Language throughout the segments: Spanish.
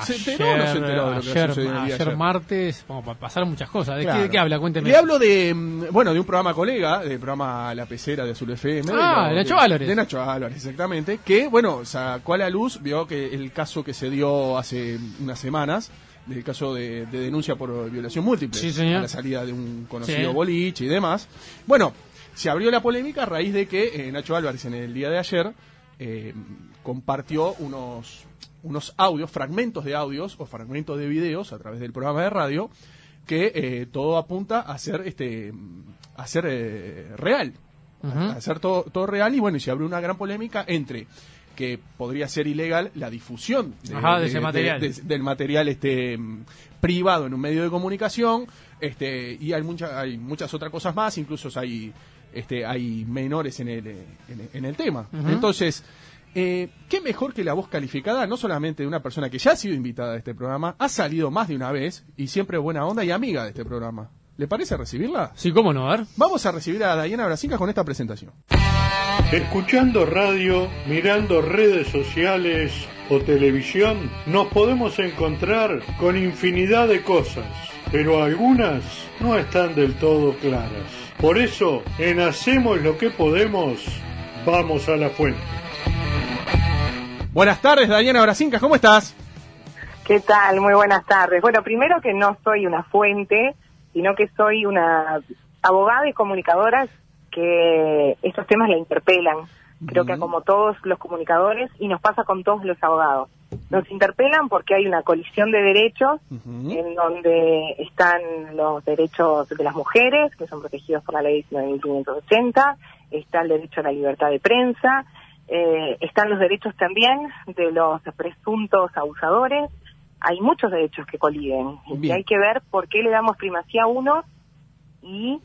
¿Se enteró o no se enteró de lo que ayer, sucedió el día ayer ayer? martes, bueno, pa- pasaron muchas cosas. ¿De, Claro. qué, de qué habla? Cuénteme. Le hablo de, mm, bueno, de un programa colega, del programa La Pecera de Azul FM. Ah, de Nacho Álvarez. De Nacho Álvarez, exactamente. Que, bueno, sacó a la luz, vio que el caso que se dio hace unas semanas, del caso de, de denuncia por violación múltiple. Sí, señor. A la salida de un conocido Sí. boliche y demás. Bueno, se abrió la polémica a raíz de que eh, Nacho Álvarez en el día de ayer eh, compartió unos, unos audios, fragmentos de audios o fragmentos de videos a través del programa de radio que eh, todo apunta a ser este a ser eh, real. A ser todo, todo real y bueno y se abrió una gran polémica entre que podría ser ilegal la difusión Ajá, de ese material. del material este mm, privado en un medio de comunicación este y hay muchas hay muchas otras cosas más incluso hay este hay menores en el eh, en, el- en el tema. Entonces eh, ¿Qué mejor que la voz calificada, no solamente de una persona que ya ha sido invitada a este programa, ha salido más de una vez y siempre buena onda y amiga de este programa? ¿Le parece recibirla? Sí, cómo no, a ver. Vamos a recibir a Diana Brasinca con esta presentación. Escuchando radio, mirando redes sociales o televisión, nos podemos encontrar con infinidad de cosas, pero algunas no están del todo claras. Por eso, en Hacemos lo que podemos, vamos a la fuente. Buenas tardes, Diana Brasinca, ¿cómo estás? ¿Qué tal? Muy buenas tardes. Bueno, primero que no soy una fuente, sino que soy una abogada y comunicadora que estos temas la interpelan. Creo que como todos los comunicadores, y nos pasa con todos los abogados. Nos interpelan porque hay una colisión de derechos en donde están los derechos de las mujeres, que son protegidos por la ley 1980, está el derecho a la libertad de prensa, eh, están los derechos también de los presuntos abusadores. Hay muchos derechos que coliden y Bien. hay que ver por qué le damos primacía a uno y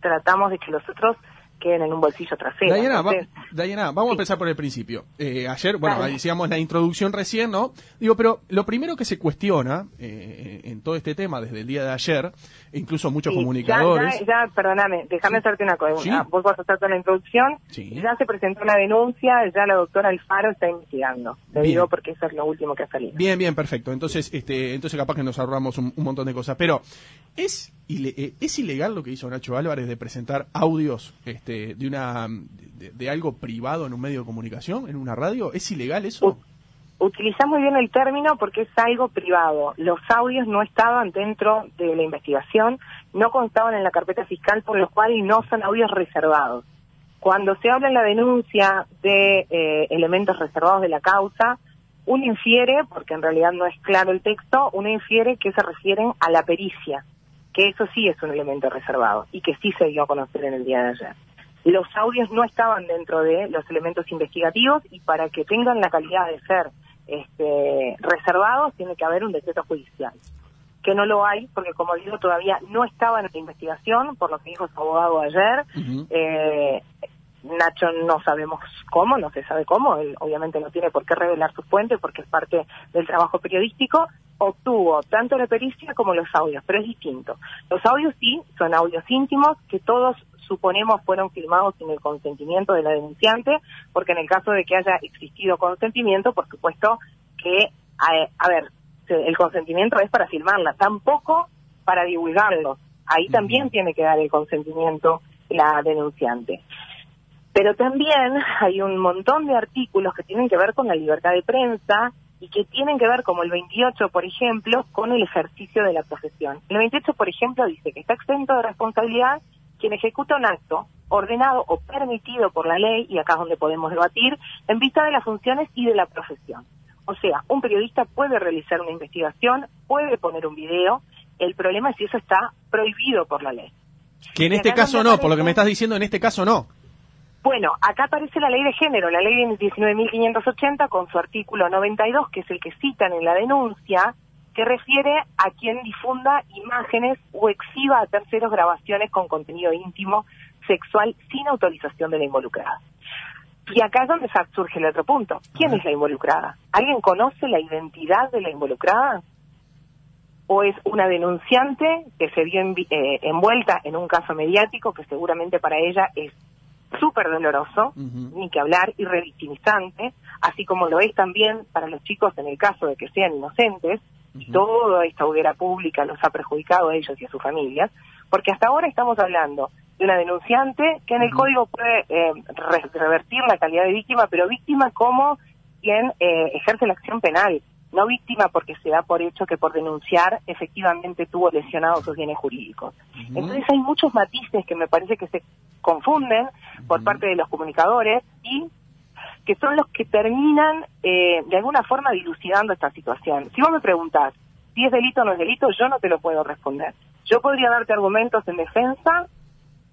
tratamos de que los otros queden en un bolsillo trasero. Diana, va- Entonces, Diana, vamos a empezar por el principio. Eh, ayer, bueno, Dale. decíamos la introducción recién, ¿no? Digo, pero lo primero que se cuestiona eh, en todo este tema desde el día de ayer, incluso muchos Sí, comunicadores, Ya, ya, ya, perdóname, déjame hacerte una cosa. Ah, Vos vas a hacer toda la introducción. Sí. Ya se presentó una denuncia, ya la doctora Alfaro está investigando. Te Bien. digo porque eso es lo último que ha salido. Bien, bien, perfecto. Entonces, este, entonces capaz que nos ahorramos un, un montón de cosas. Pero, ¿es, eh, ¿es ilegal lo que hizo Nacho Álvarez de presentar audios este, de una de, algo privado en un medio de comunicación, en una radio? ¿Es ilegal eso? Utilizás muy bien el término porque es algo privado. Los audios no estaban dentro de la investigación, no constaban en la carpeta fiscal, por lo cual no son audios reservados. Cuando se habla en la denuncia de eh, elementos reservados de la causa, uno infiere, porque en realidad no es claro el texto, uno infiere que se refieren a la pericia, que eso sí es un elemento reservado y que sí se dio a conocer en el día de ayer. Los audios no estaban dentro de los elementos investigativos y para que tengan la calidad de ser este, reservados tiene que haber un decreto judicial que no lo hay, porque como digo, todavía no estaba en la investigación, por lo que dijo su abogado ayer. Eh, Nacho no sabemos cómo, no se sabe cómo, él obviamente no tiene por qué revelar su fuente porque es parte del trabajo periodístico, obtuvo tanto la pericia como los audios, pero es distinto. Los audios sí, son audios íntimos que todos suponemos fueron filmados sin el consentimiento de la denunciante, porque en el caso de que haya existido consentimiento, por supuesto que, a, a ver, el consentimiento es para filmarla, tampoco para divulgarlos. Ahí también tiene que dar el consentimiento la denunciante. Pero también hay un montón de artículos que tienen que ver con la libertad de prensa y que tienen que ver, como el 28, por ejemplo, con el ejercicio de la profesión. El 28, por ejemplo, dice que está exento de responsabilidad quien ejecuta un acto ordenado o permitido por la ley, y acá es donde podemos debatir, en vista de las funciones y de la profesión. O sea, un periodista puede realizar una investigación, puede poner un video, el problema es si eso está prohibido por la ley. Que en este caso no, por lo que me estás diciendo, en este caso no. Bueno, acá aparece la ley de género, la ley de 19.580 con su artículo 92, que es el que citan en la denuncia, que refiere a quien difunda imágenes o exhiba a terceros grabaciones con contenido íntimo sexual sin autorización de la involucrada. Y acá es donde surge el otro punto. ¿Quién es la involucrada? ¿Alguien conoce la identidad de la involucrada? ¿O es una denunciante que se vio envi- eh, envuelta en un caso mediático que seguramente para ella es súper doloroso, ni que hablar, y revictimizante, así como lo es también para los chicos en el caso de que sean inocentes, y Ujú. toda esta hoguera pública los ha perjudicado a ellos y a sus familias, porque hasta ahora estamos hablando de una denunciante que en el código puede eh, re- revertir la calidad de víctima, pero víctima como quien eh, ejerce la acción penal, no víctima porque se da por hecho que por denunciar efectivamente tuvo lesionados sus bienes jurídicos. Entonces hay muchos matices que me parece que se confunden por parte de los comunicadores y que son los que terminan eh, de alguna forma dilucidando esta situación. Si vos me preguntás si es delito o no es delito, yo no te lo puedo responder. Yo podría darte argumentos en defensa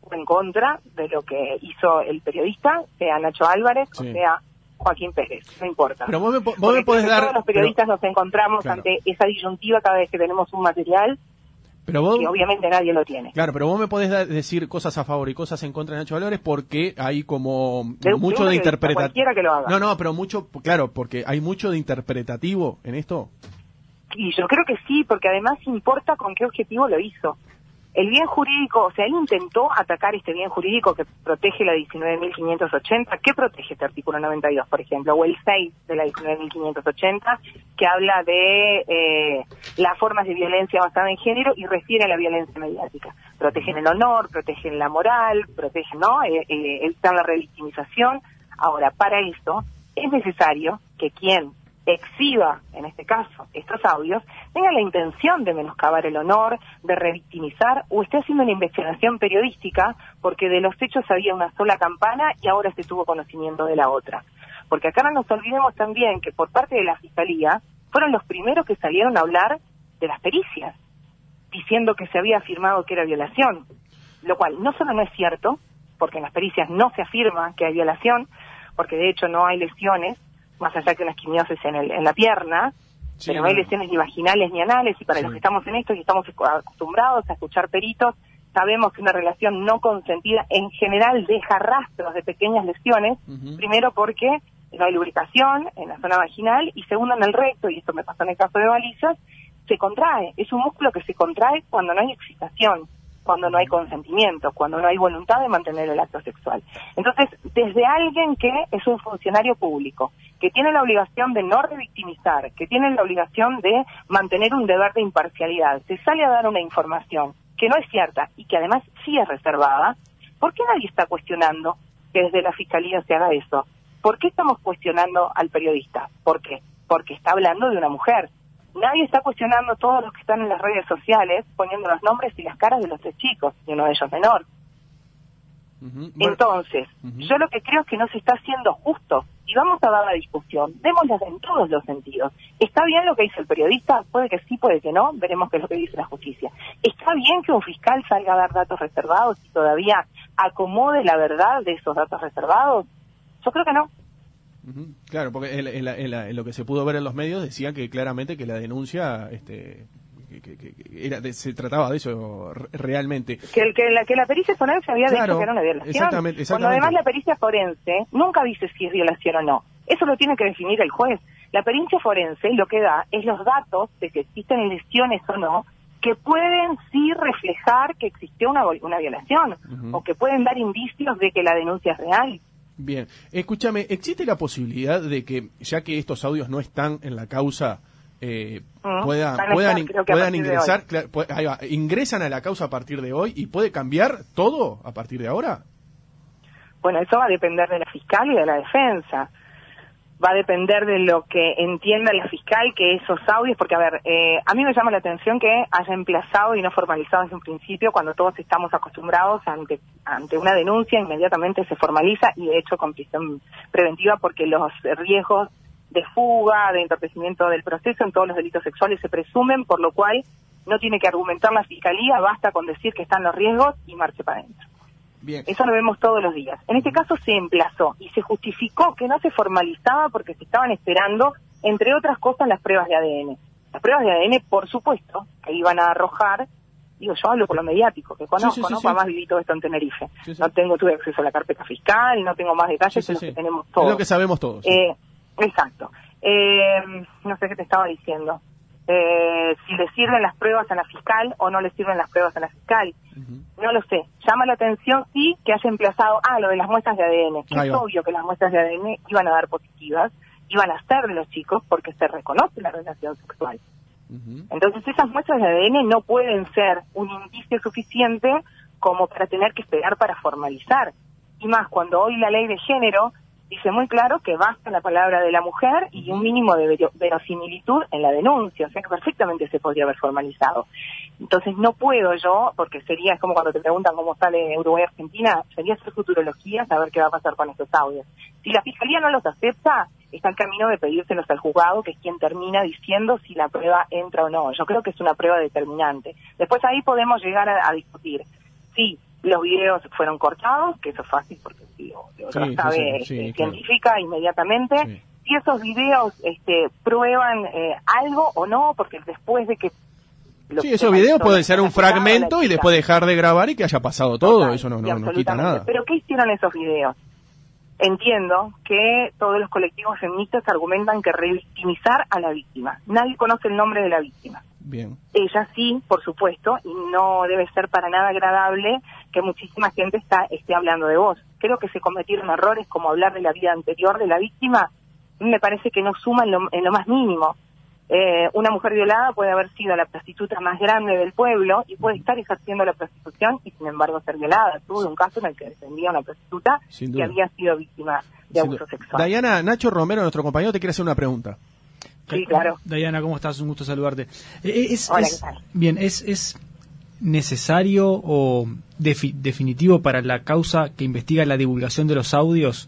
o en contra de lo que hizo el periodista, sea Nacho Álvarez Sí. o sea Joaquín Pérez, no importa. Pero vos me, vos me podés dar... Todos los periodistas nos encontramos Claro. ante esa disyuntiva cada vez que tenemos un material pero, pero vos, que obviamente nadie lo tiene. Claro, pero vos me podés decir cosas a favor y cosas en contra de Nacho Valores porque hay como De mucho de interpretativo. cualquiera que lo haga. No, no, pero mucho, claro, porque hay mucho de interpretativo en esto. Y yo creo que sí, porque además importa con qué objetivo lo hizo. El bien jurídico, o sea, él intentó atacar este bien jurídico que protege la 19.580. ¿Qué protege este artículo 92, por ejemplo? O el 6 de la 19.580, que habla de eh, las formas de violencia basada en género y refiere a la violencia mediática. Protegen el honor, protegen la moral, protegen, ¿no? Eh, eh, evitan la revictimización. Ahora, para esto es necesario que quien exhiba, en este caso, estos audios, tenga la intención de menoscabar el honor, de revictimizar o esté haciendo una investigación periodística porque de los hechos había una sola campana y ahora se tuvo conocimiento de la otra. Porque acá no nos olvidemos también que por parte de la Fiscalía fueron los primeros que salieron a hablar de las pericias, diciendo que se había afirmado que era violación, lo cual no solo no es cierto, porque en las pericias no se afirma que hay violación, porque de hecho no hay lesiones, más allá que una esquimiosis en, el, en la pierna, Sí, pero no hay lesiones ni vaginales ni anales, y para Sí. los que estamos en esto y estamos acostumbrados a escuchar peritos, sabemos que una relación no consentida en general deja rastros de pequeñas lesiones, primero porque no hay lubricación en la zona vaginal, y segundo en el recto, y esto me pasó en el caso de balizas, se contrae, es un músculo que se contrae cuando no hay excitación, cuando no hay consentimiento, cuando no hay voluntad de mantener el acto sexual. Entonces, desde alguien que es un funcionario público, que tiene la obligación de no revictimizar, que tiene la obligación de mantener un deber de imparcialidad, se sale a dar una información que no es cierta y que además sí es reservada, ¿por qué nadie está cuestionando que desde la Fiscalía se haga eso? ¿Por qué estamos cuestionando al periodista? ¿Por qué? Porque está hablando de una mujer. Nadie está cuestionando a todos los que están en las redes sociales poniendo los nombres y las caras de los tres chicos, y uno de ellos menor. Entonces, yo lo que creo es que no se está haciendo justo. Y vamos a dar la discusión, démosla en todos los sentidos. ¿Está bien lo que dice el periodista? Puede que sí, puede que no, veremos qué es lo que dice la justicia. ¿Está bien que un fiscal salga a dar datos reservados y todavía acomode la verdad de esos datos reservados? Yo creo que no. Claro, porque en, en la- en la- en lo que se pudo ver en los medios decían que claramente que la denuncia este, que, que- que era de- se trataba de eso re- realmente. Que, el, que, la, que la pericia forense había Claro, dicho que era una violación. exactamente, Cuando exactamente. además la pericia forense nunca dice si es violación o no. Eso lo tiene que definir el juez. La pericia forense lo que da es los datos de si existen lesiones o no que pueden sí reflejar que existió una, una violación o que pueden dar indicios de que la denuncia es real. Bien, escúchame, ¿existe la posibilidad de que, ya que estos audios no están en la causa, eh, Mm, puedan, puedan, ingresar, ahí va, ingresan a la causa a partir de hoy y puede cambiar todo a partir de ahora? Bueno, eso va a depender de la fiscal y de la defensa. Va a depender de lo que entienda la fiscal que esos audios, porque a ver, eh, a mí me llama la atención que haya emplazado y no formalizado desde un principio, cuando todos estamos acostumbrados ante, ante una denuncia, inmediatamente se formaliza y de hecho con prisión preventiva porque los riesgos de fuga, de entorpecimiento del proceso en todos los delitos sexuales se presumen, por lo cual no tiene que argumentar la fiscalía, basta con decir que están los riesgos y marche para adentro. Bien, Eso lo vemos todos los días. En este caso se emplazó y se justificó que no se formalizaba porque se estaban esperando, entre otras cosas, las pruebas de ADN. Las pruebas de ADN, por supuesto, que iban a arrojar, digo, yo hablo por lo mediático, que conozco, Sí, sí, ¿no? sí. Además viví todo esto en Tenerife. No tengo, tuve acceso a la carpeta fiscal, no tengo más detalles que los sí. que tenemos es todos. lo que sabemos todos. Eh, exacto. Eh, no sé qué te estaba diciendo. eh, si le sirven las pruebas a la fiscal o no le sirven las pruebas a la fiscal. No lo sé. Llama la atención, sí, que haya emplazado, ah, lo de las muestras de ADN. Que es obvio que las muestras de ADN iban a dar positivas, iban a ser de los chicos porque se reconoce la relación sexual. Entonces esas muestras de ADN no pueden ser un indicio suficiente como para tener que esperar para formalizar. Y más cuando hoy la ley de género dice muy claro que basta la palabra de la mujer y un mínimo de vero- verosimilitud en la denuncia, o sea que perfectamente se podría haber formalizado. Entonces no puedo yo, porque sería, es como cuando te preguntan cómo sale Uruguay-Argentina, sería hacer futurología, saber qué va a pasar con estos audios. Si la Fiscalía no los acepta, está en camino de pedírselos al juzgado, que es quien termina diciendo si la prueba entra o no. Yo creo que es una prueba determinante. Después ahí podemos llegar a, a discutir si los videos fueron cortados, que eso es fácil porque o Sí, sabe, sí, este, claro. científica inmediatamente. Si esos videos este, prueban eh, algo o no, porque después de que... Sí, esos videos pueden ser un fragmento y después dejar de grabar y que haya pasado todo. Total, Eso no, no, no quita nada. Pero ¿qué hicieron esos videos? Entiendo que todos los colectivos feministas argumentan que revictimizar a la víctima. Nadie conoce el nombre de la víctima. Bien. Ella sí, por supuesto, y no debe ser para nada agradable que muchísima gente está, esté hablando de vos. Creo que se cometieron errores como hablar de la vida anterior de la víctima. Me parece que no suma en lo, en lo más mínimo. Eh, una mujer violada puede haber sido la prostituta más grande del pueblo y puede estar ejerciendo la prostitución y sin embargo ser violada. Tuve un caso en el que defendía a una prostituta que había sido víctima de Sin abuso duda. sexual. Diana, Nacho Romero, nuestro compañero, te quiere hacer una pregunta. Sí, claro. Diana, ¿cómo estás? Un gusto saludarte. Es, Hola, es- ¿qué tal? Bien, ¿es, es necesario o defi- definitivo para la causa que investiga la divulgación de los audios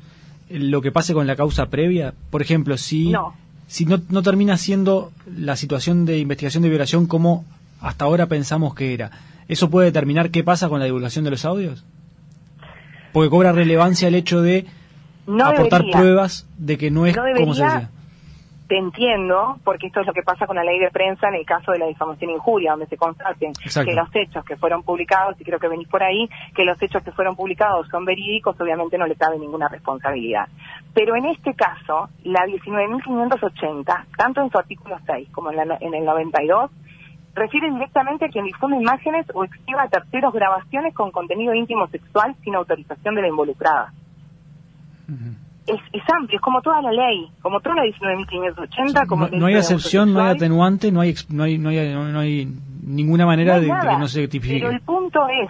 eh, lo que pase con la causa previa? Por ejemplo, si No. si no, no termina siendo la situación de investigación de violación como hasta ahora pensamos que era, ¿eso puede determinar qué pasa con la divulgación de los audios? Porque cobra relevancia el hecho de No aportar debería. pruebas de que no es No como se decía. Te entiendo, porque esto es lo que pasa con la ley de prensa en el caso de la difamación e injuria, donde se constaten Exacto. que los hechos que fueron publicados, y creo que venís por ahí, que los hechos que fueron publicados son verídicos, obviamente no le cabe ninguna responsabilidad. Pero en este caso, la 19.580, tanto en su artículo 6 como en, la en el 92, refiere directamente a quien difunde imágenes o exhiba a terceros grabaciones con contenido íntimo sexual sin autorización de la involucrada. Es, es amplio, es como toda la ley, como toda la 19.580, como no, no hay acepción, no hay atenuante, no hay, no hay, no hay, no hay ninguna manera No hay de, que no se tipifique. Pero el punto es,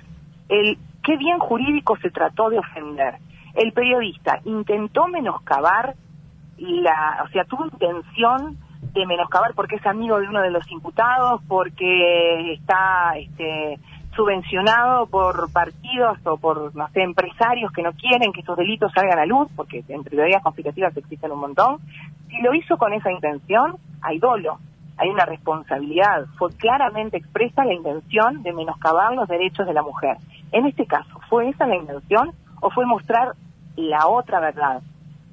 el qué bien jurídico se trató de ofender. El periodista intentó menoscabar la, o sea, tuvo intención de menoscabar porque es amigo de uno de los imputados, porque está este, subvencionado por partidos o por, no sé, empresarios que no quieren que esos delitos salgan a luz, porque entre teorías conspirativas existen un montón. Si lo hizo con esa intención, hay dolo, hay una responsabilidad. Fue claramente expresa la intención de menoscabar los derechos de la mujer. En este caso, ¿fue esa la intención o fue mostrar la otra verdad?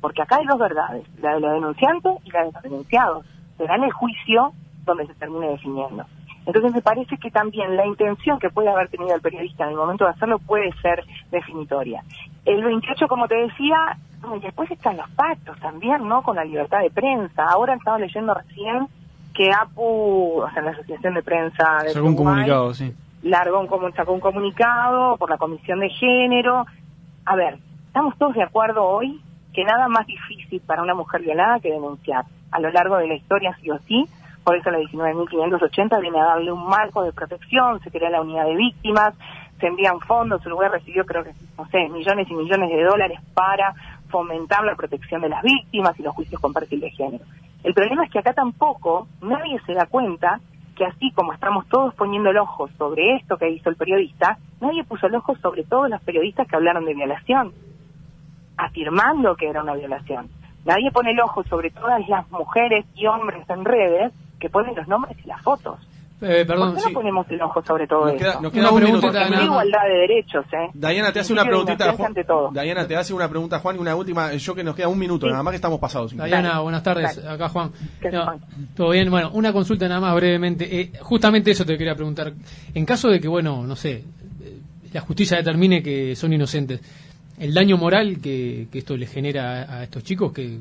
Porque acá hay dos verdades, la de los denunciantes y la de los denunciados. Será en el juicio donde se termine definiendo. Entonces me parece que también la intención que puede haber tenido el periodista en el momento de hacerlo puede ser definitoria. El 28, como te decía, y después están los pactos también, ¿no? Con la libertad de prensa. Ahora estaba leyendo recién que APU, o sea, la Asociación de Prensa de Sacó un Uruguay, comunicado, sí. largó un, sacó un comunicado por la Comisión de Género. A ver, estamos todos de acuerdo hoy que nada más difícil para una mujer violada que denunciar. A lo largo de la historia, sí o sí, por eso la 19.580 viene a darle un marco de protección, se crea la unidad de víctimas, se envían fondos, Uruguay recibió creo que, no sé, millones y millones de dólares para fomentar la protección de las víctimas y los juicios con perfil de género. El problema es que acá tampoco nadie se da cuenta que así como estamos todos poniendo el ojo sobre esto que hizo el periodista, nadie puso el ojo sobre todos los periodistas que hablaron de violación, afirmando que era una violación. Nadie pone el ojo sobre todas las mujeres y hombres en redes que ponen los nombres y las fotos. Eh, ¿Por perdón, qué sí. no ponemos el ojo sobre todo Nos eso? queda, nos queda Una un pregunta Porque hay igualdad de derechos, ¿eh? Diana te hace una preguntita, Juan. Diana te hace una pregunta, Juan, y una última. Yo que nos queda un minuto, Sí. nada más que estamos pasados. Diana, Dale. buenas tardes. Dale. Acá Juan. ¿Qué No, Juan? Todo bien. Bueno, una consulta nada más brevemente. Eh, justamente eso te quería preguntar. En caso de que, bueno, no sé, eh, la justicia determine que son inocentes, el daño moral que, que esto les genera a, a estos chicos, que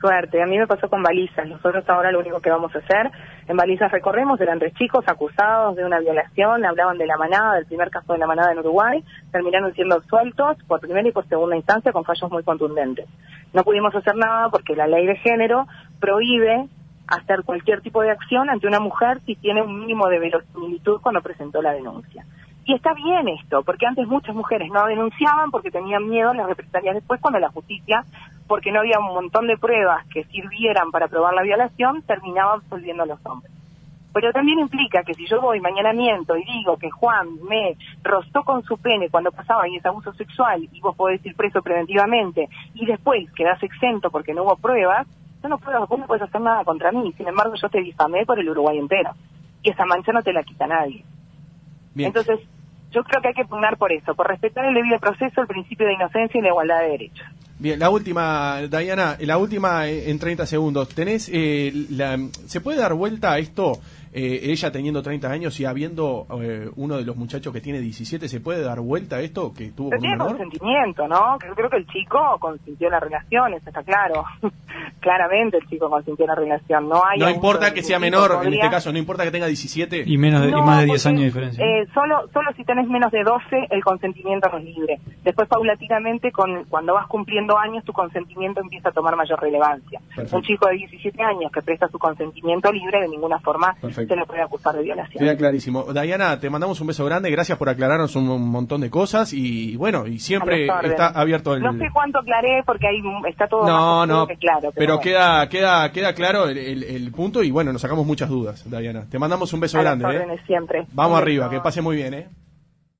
Suerte, a mí me pasó con balizas. Nosotros ahora lo único que vamos a hacer, en balizas recorremos, eran tres chicos acusados de una violación, hablaban de la manada, del primer caso de la manada en Uruguay, terminaron siendo absueltos por primera y por segunda instancia con fallos muy contundentes. No pudimos hacer nada porque la ley de género prohíbe hacer cualquier tipo de acción ante una mujer si tiene un mínimo de verosimilitud cuando presentó la denuncia. Y está bien esto, porque antes muchas mujeres no denunciaban porque tenían miedo las represalias después cuando la justicia, porque no había un montón de pruebas que sirvieran para probar la violación, terminaba absolviendo a los hombres. Pero también implica que si yo voy mañana miento y digo que Juan me rozó con su pene cuando pasaba y es abuso sexual y vos podés ir preso preventivamente y después quedás exento porque no hubo pruebas, yo no puedo, vos no puedes hacer nada contra mí. Sin embargo, yo te difamé por el Uruguay entero. Y esa mancha no te la quita nadie. Bien. Entonces, yo creo que hay que pugnar por eso, por respetar el debido proceso, el principio de inocencia y la igualdad de derechos. Bien, la última, Diana, la última eh, en 30 segundos. ¿Tenés, eh, la, ¿Se puede dar vuelta a esto? Eh, ella teniendo 30 años y habiendo eh, uno de los muchachos que tiene 17, ¿se puede dar vuelta a esto que tuvo Pero con un tiene menor? consentimiento, ¿no? Creo, creo que el chico consintió la relación, eso está claro. Claramente el chico consintió la relación. No hay No importa que sea menor, en este caso, no importa que tenga 17. Y, menos de- y más de 10 porque, años de diferencia. eh, solo, solo si tenés menos de 12, el consentimiento no es libre. Después, paulatinamente, con, cuando vas cumpliendo años, tu consentimiento empieza a tomar mayor relevancia. Perfecto. Un chico de 17 años que presta su consentimiento libre, de ninguna forma Perfecto. Se le puede acusar de violación. Queda clarísimo. Diana, te mandamos un beso grande, gracias por aclararnos un, un montón de cosas y bueno, y siempre está abierto el... No sé cuánto aclaré porque ahí está todo No, más no, oscuro que claro. pero, bueno. queda, queda, queda claro el, el- el punto y bueno, nos sacamos muchas dudas, Diana. Te mandamos un beso A las grande. ¿eh? siempre. Vamos arriba, que pase muy bien, ¿eh?